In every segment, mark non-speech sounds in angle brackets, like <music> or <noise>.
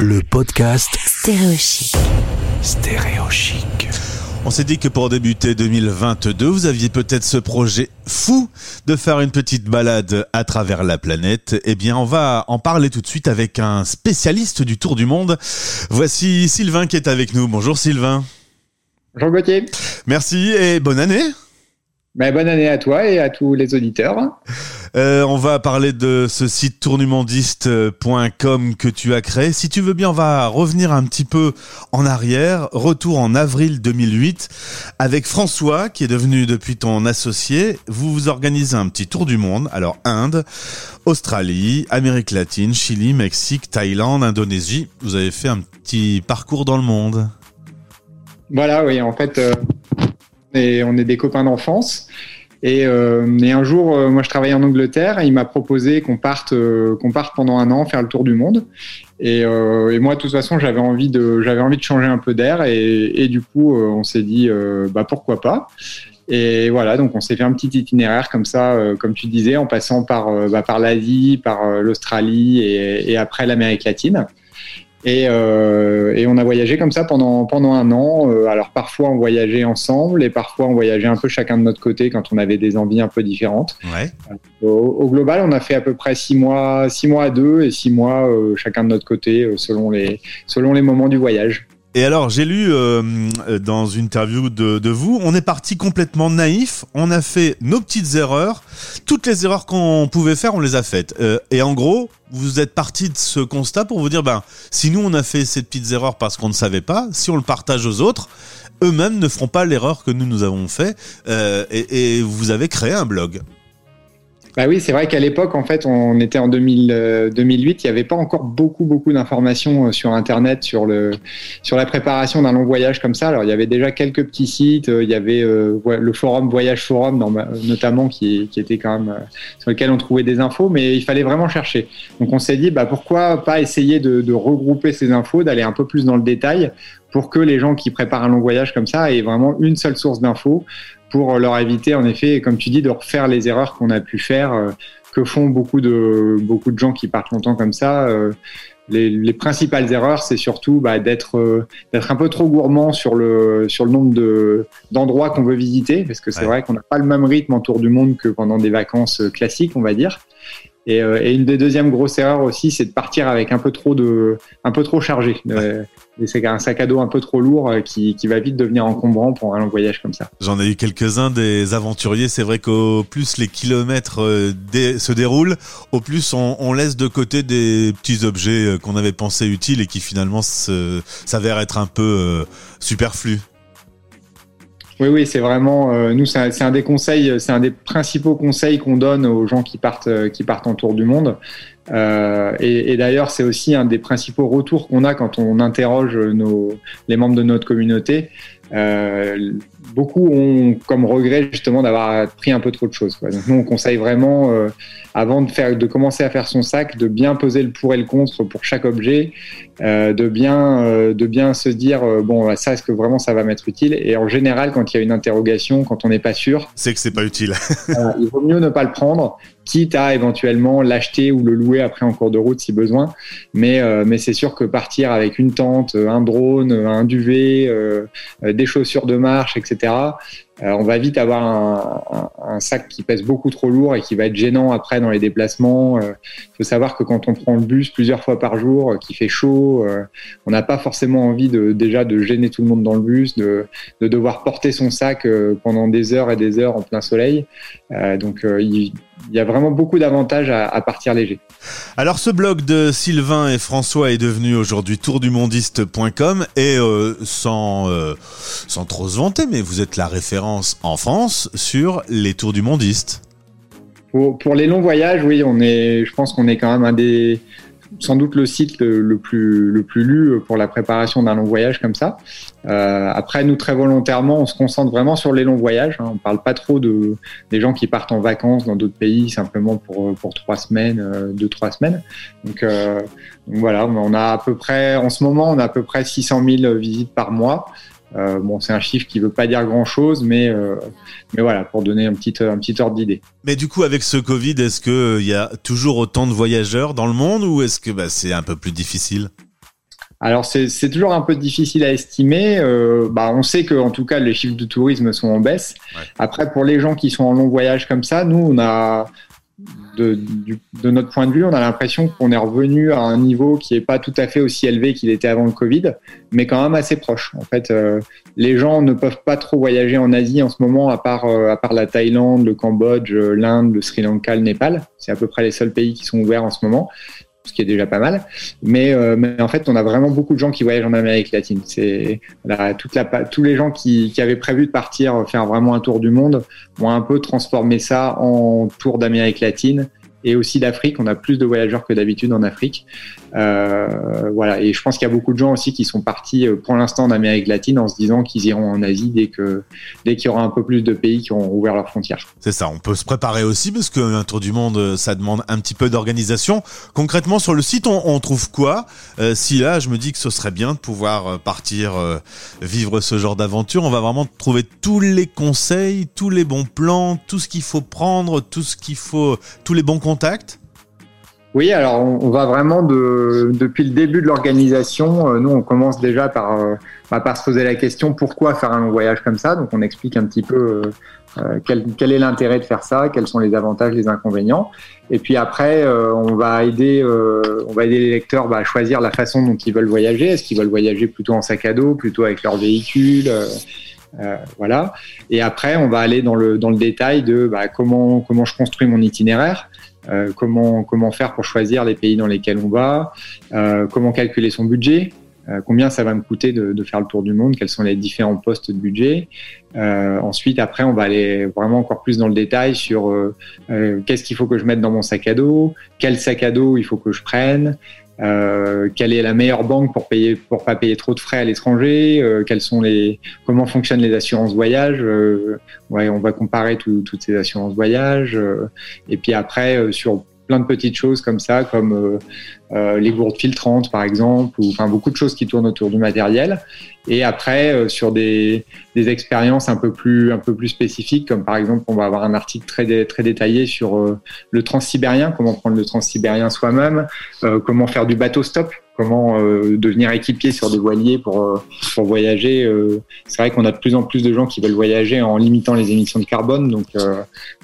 le podcast Stéréochic. Stéréochic. On s'est dit que pour débuter 2022, vous aviez peut-être ce projet fou de faire une petite balade à travers la planète. Eh bien, on va en parler tout de suite avec un spécialiste du Tour du Monde. Voici Sylvain qui est avec nous. Bonjour Sylvain. Jean Gauthier. Merci et bonne année. Ben, bonne année à toi et à tous les auditeurs. Euh, on va parler de ce site tournumondiste.com que tu as créé. Si tu veux bien, on va revenir un petit peu en arrière. Retour en avril 2008 avec François qui est devenu depuis ton associé. Vous vous organisez un petit tour du monde. Alors Inde, Australie, Amérique latine, Chili, Mexique, Thaïlande, Indonésie. Vous avez fait un petit parcours dans le monde. Voilà, oui, en fait, euh, est, on est des copains d'enfance. Et, euh, un jour, euh, moi, je travaillais en Angleterre et il m'a proposé qu'on parte, euh, qu'on parte pendant un an faire le tour du monde. Et, moi, de toute façon, j'avais envie de, j'avais envie de changer un peu d'air et, du coup, on s'est dit, bah pourquoi pas. Et voilà, donc on s'est fait un petit itinéraire comme ça, comme tu disais, en passant par, bah, par l'Asie, par l'Australie et après l'Amérique latine. Et, euh, et, on a voyagé comme ça pendant, pendant un an. Euh, alors parfois on voyageait ensemble et parfois on voyageait un peu chacun de notre côté quand on avait des envies un peu différentes. Ouais. Au, au, global, on a fait à peu près six mois, six mois à deux et six mois euh, chacun de notre côté euh, selon les, selon les moments du voyage. Et alors, j'ai lu euh, dans une interview de, de, vous, on est parti complètement naïf, on a fait nos petites erreurs, toutes les erreurs qu'on pouvait faire, on les a faites. Euh, et en gros, vous êtes parti de ce constat pour vous dire, ben, si nous on a fait ces petites erreurs parce qu'on ne savait pas, si on le partage aux autres, eux-mêmes ne feront pas l'erreur que nous nous avons fait. Euh, et, et vous avez créé un blog. Bah oui, c'est vrai qu'à l'époque, en fait, on était en 2000, euh, 2008, il n'y avait pas encore beaucoup, beaucoup d'informations euh, sur Internet sur le sur la préparation d'un long voyage comme ça. Alors, il y avait déjà quelques petits sites, euh, il y avait le forum Voyage Forum, notamment, qui, était quand même sur lequel on trouvait des infos, mais il fallait vraiment chercher. Donc, on s'est dit, bah pourquoi pas essayer de regrouper ces infos, d'aller un peu plus dans le détail pour que les gens qui préparent un long voyage comme ça aient vraiment une seule source d'infos pour leur éviter, en effet, comme tu dis, de refaire les erreurs qu'on a pu faire, euh, que font beaucoup de, beaucoup de gens qui partent longtemps comme ça. Euh, les, les, principales erreurs, c'est surtout bah, d'être euh, d'être un peu trop gourmand sur le, sur le nombre de, d'endroits qu'on veut visiter, parce que c'est ouais. vrai qu'on n'a pas le même rythme en tour du monde que pendant des vacances classiques, on va dire. Et, et, une des deuxièmes grosses erreurs aussi, c'est de partir avec un peu trop de, un peu trop chargé. Et c'est un sac à dos un peu trop lourd qui, qui, va vite devenir encombrant pour un long voyage comme ça. J'en ai eu quelques-uns des aventuriers. C'est vrai qu'au plus les kilomètres euh, se déroulent, au plus on, on, laisse de côté des petits objets euh, qu'on avait pensé utiles et qui finalement s'avèrent être un peu euh, superflus. Oui, oui, c'est vraiment euh, nous, c'est un, des conseils, c'est un des principaux conseils qu'on donne aux gens qui partent, euh, qui partent en tour du monde. Euh, et, d'ailleurs, c'est aussi un des principaux retours qu'on a quand on interroge les membres de notre communauté. Euh, beaucoup ont comme regret justement d'avoir pris un peu trop de choses. Quoi. Donc nous, on conseille vraiment, euh, avant de, faire, de commencer à faire son sac, de bien peser le pour et le contre pour chaque objet, euh, de, bien, de bien se dire, bon, ça, est-ce que vraiment ça va m'être utile? Et en général, quand il y a une interrogation, quand on n'est pas sûr... C'est que c'est pas utile. <laughs> il vaut mieux ne pas le prendre, quitte à éventuellement l'acheter ou le louer après en cours de route si besoin. Mais, mais c'est sûr que partir avec une tente, un drone, un duvet, euh, des chaussures de marche, etc., on va vite avoir un, sac qui pèse beaucoup trop lourd et qui va être gênant après dans les déplacements. Il faut savoir que quand on prend le bus plusieurs fois par jour, qu'il fait chaud, on n'a pas forcément envie de, déjà de gêner tout le monde dans le bus, de, de devoir porter son sac pendant des heures et des heures en plein soleil. donc il y a vraiment beaucoup d'avantages à, partir léger. Alors ce blog de Sylvain et François est devenu aujourd'hui tourdumondiste.com et euh, sans, euh, sans trop se vanter, mais vous êtes la référence en France sur les tours du mondiste. Pour, les longs voyages, oui, on est, je pense qu'on est quand même un des, sans doute le site le, plus, le plus lu pour la préparation d'un long voyage comme ça. Euh, après, nous, très volontairement, on se concentre vraiment sur les longs voyages. Hein. On parle pas trop de, des gens qui partent en vacances dans d'autres pays simplement pour, pour trois semaines, euh, deux, trois semaines. Donc, euh, donc, voilà, on a à peu près, en ce moment, on a à peu près 600 000 visites par mois. Euh, bon, c'est un chiffre qui veut pas dire grand chose, mais euh, mais voilà, pour donner un petit un petit ordre d'idée. Mais du coup, avec ce Covid, est-ce que il y a toujours autant de voyageurs dans le monde ou est-ce que bah, c'est un peu plus difficile? Alors c'est toujours un peu difficile à estimer. Euh, bah, on sait que en tout cas les chiffres de tourisme sont en baisse. Après pour les gens qui sont en long voyage comme ça, nous on a de, notre point de vue, on a l'impression qu'on est revenu à un niveau qui n'est pas tout à fait aussi élevé qu'il était avant le Covid, mais quand même assez proche. En fait, euh, les gens ne peuvent pas trop voyager en Asie en ce moment, à part, euh, à part la Thaïlande, le Cambodge, l'Inde, le Sri Lanka, le Népal. C'est à peu près les seuls pays qui sont ouverts en ce moment ce qui est déjà pas mal. Mais, euh, mais, en fait, on a vraiment beaucoup de gens qui voyagent en Amérique latine. C'est toute la, tous les gens qui, qui, avaient prévu de partir faire vraiment un tour du monde ont un peu transformé ça en tour d'Amérique latine et aussi d'Afrique. On a plus de voyageurs que d'habitude en Afrique. Euh, voilà. Et je pense qu'il y a beaucoup de gens aussi qui sont partis euh, pour l'instant en Amérique latine en se disant qu'ils iront en Asie dès que dès qu'il y aura un peu plus de pays qui auront ouvert leurs frontières. C'est ça. On peut se préparer aussi parce qu'un tour du monde, euh, ça demande un petit peu d'organisation. Concrètement, sur le site, on, trouve quoi? Si là, je me dis que ce serait bien de pouvoir partir vivre ce genre d'aventure, on va vraiment trouver tous les conseils, tous les bons plans, tout ce qu'il faut prendre, tout ce qu'il faut, tous les bons Oui, alors on, va vraiment de, depuis le début de l'organisation. Euh, nous, on commence déjà par, euh, bah, par se poser la question pourquoi faire un long voyage comme ça? Donc, on explique un petit peu euh, quel, est l'intérêt de faire ça, quels sont les avantages, les inconvénients. Et puis après, on va aider, on va aider les lecteurs bah, à choisir la façon dont ils veulent voyager. Est-ce qu'ils veulent voyager plutôt en sac à dos, plutôt avec leur véhicule voilà. Et après, on va aller dans le détail de bah, comment je construis mon itinéraire. Euh, comment, faire pour choisir les pays dans lesquels on va, euh, comment calculer son budget, euh, combien ça va me coûter de, de, faire le tour du monde, quels sont les différents postes de budget? Ensuite, après, on va aller vraiment encore plus dans le détail sur qu'est-ce qu'il faut que je mette dans mon sac à dos, quel sac à dos il faut que je prenne, euh, quelle est la meilleure banque pour payer pour pas payer trop de frais à l'étranger euh, sont les comment fonctionnent les assurances voyage euh, ouais on va comparer toutes ces assurances voyage et puis après sur plein de petites choses comme ça, comme euh, euh, les gourdes filtrantes par exemple, ou enfin beaucoup de choses qui tournent autour du matériel. Et après euh, sur des, expériences un peu plus un peu plus spécifiques, comme par exemple on va avoir un article très très détaillé sur le transsibérien, comment prendre le transsibérien soi-même, comment faire du bateau stop comment euh, devenir équipier sur des voiliers pour, euh, pour voyager. Euh, c'est vrai qu'on a de plus en plus de gens qui veulent voyager en limitant les émissions de carbone, donc,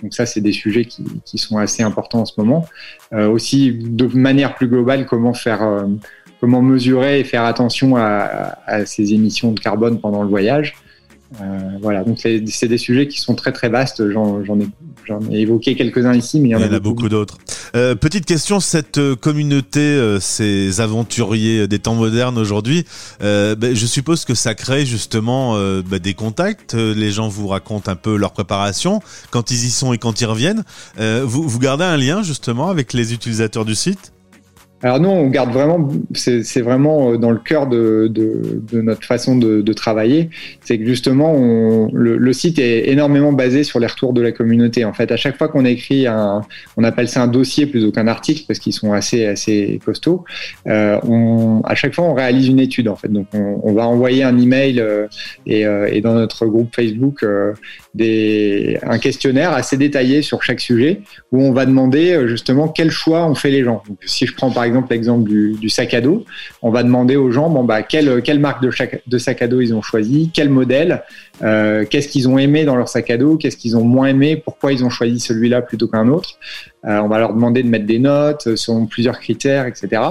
donc ça, c'est des sujets qui, qui, sont assez importants en ce moment. aussi, de manière plus globale, comment faire, comment mesurer et faire attention à, à, ces émissions de carbone pendant le voyage. voilà, donc c'est des sujets qui sont très très vastes. J'en ai, ai, évoqué quelques-uns ici, mais il y en, a, beaucoup d'autres. Euh, petite question, cette euh, communauté, euh, ces aventuriers des temps modernes aujourd'hui, ben, je suppose que ça crée justement ben, des contacts. Les gens vous racontent un peu leur préparation quand ils y sont et quand ils reviennent. vous, vous gardez un lien justement avec les utilisateurs du site? Alors nous, on garde vraiment, c'est vraiment euh, dans le cœur de, notre façon de, travailler, c'est que justement, le, site est énormément basé sur les retours de la communauté. En fait, à chaque fois qu'on écrit un, on appelle ça un dossier plutôt qu'un article parce qu'ils sont assez assez costauds. Euh, à chaque fois, on réalise une étude en fait. Donc, on, va envoyer un email euh, et, euh, dans notre groupe Facebook un questionnaire assez détaillé sur chaque sujet où on va demander justement quel choix ont fait les gens. Si je prends par exemple l'exemple du, sac à dos, on va demander aux gens bon bah quelle, quelle marque de, chaque, de sac à dos ils ont choisi, quel modèle, euh, qu'est-ce qu'ils ont aimé dans leur sac à dos, qu'est-ce qu'ils ont moins aimé, pourquoi ils ont choisi celui-là plutôt qu'un autre. Euh, on va leur demander de mettre des notes euh, selon plusieurs critères, etc.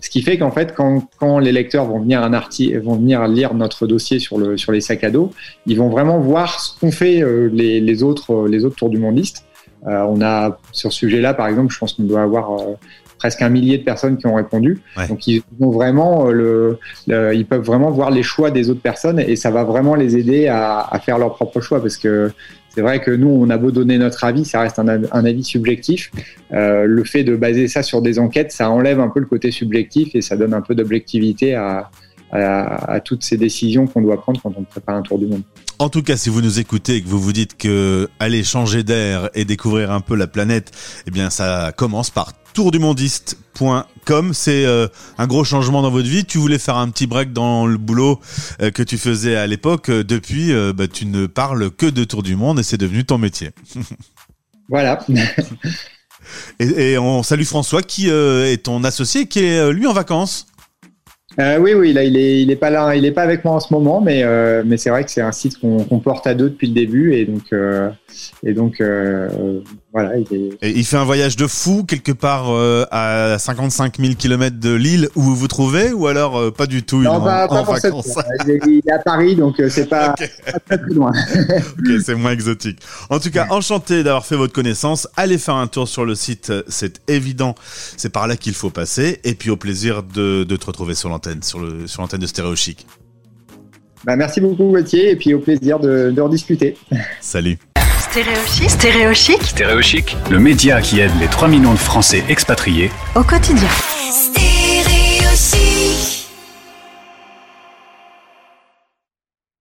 Ce qui fait qu'en fait, quand, quand, les lecteurs vont venir un article, vont venir lire notre dossier sur le sur les sacs à dos, ils vont vraiment voir ce qu'ont fait les, les, autres les autres tours du mondiste. on a sur ce sujet-là, par exemple, je pense qu'on doit avoir presque un millier de personnes qui ont répondu. Donc ils ont vraiment euh, le, ils peuvent vraiment voir les choix des autres personnes et ça va vraiment les aider à, faire leur propre choix parce que c'est vrai que nous, on a beau donner notre avis, ça reste un, avis subjectif. Euh, le fait de baser ça sur des enquêtes, ça enlève un peu le côté subjectif et ça donne un peu d'objectivité à, à, toutes ces décisions qu'on doit prendre quand on prépare un tour du monde. En tout cas, si vous nous écoutez et que vous vous dites que aller changer d'air et découvrir un peu la planète, eh bien, ça commence par tourdumondiste.com. C'est euh, un gros changement dans votre vie. Tu voulais faire un petit break dans le boulot euh, que tu faisais à l'époque. Depuis, euh, bah, tu ne parles que de Tour du Monde et c'est devenu ton métier. <laughs> voilà. <laughs> et, et, on salue François qui est ton associé qui est lui en vacances. Oui, oui, là, il est, il est pas là, il est pas avec moi en ce moment, mais, mais c'est vrai que c'est un site qu'on porte à deux depuis le début, et donc, et donc, voilà, il est. Et il fait un voyage de fou quelque part euh, à 55 000 km de l'île où vous vous trouvez, ou alors euh, pas du tout Non, il est pas, en, pas en pour cette vacances? fois. Il est, il est à Paris, donc euh, c'est pas, <laughs> pas très très loin. <laughs> Ok, c'est moins exotique. En tout cas, enchanté d'avoir fait votre connaissance. Allez faire un tour sur le site, c'est évident. C'est par là qu'il faut passer. Et puis au plaisir de, de te retrouver sur l'antenne, sur le sur l'antenne de Stéréo Chic. Bah, merci beaucoup, Gauthier, et puis au plaisir de, de rediscuter. <laughs> Salut. Stéréochic, stéréochic. Stéréochic, le média qui aide les 3 millions de Français expatriés. Au quotidien. Stéréo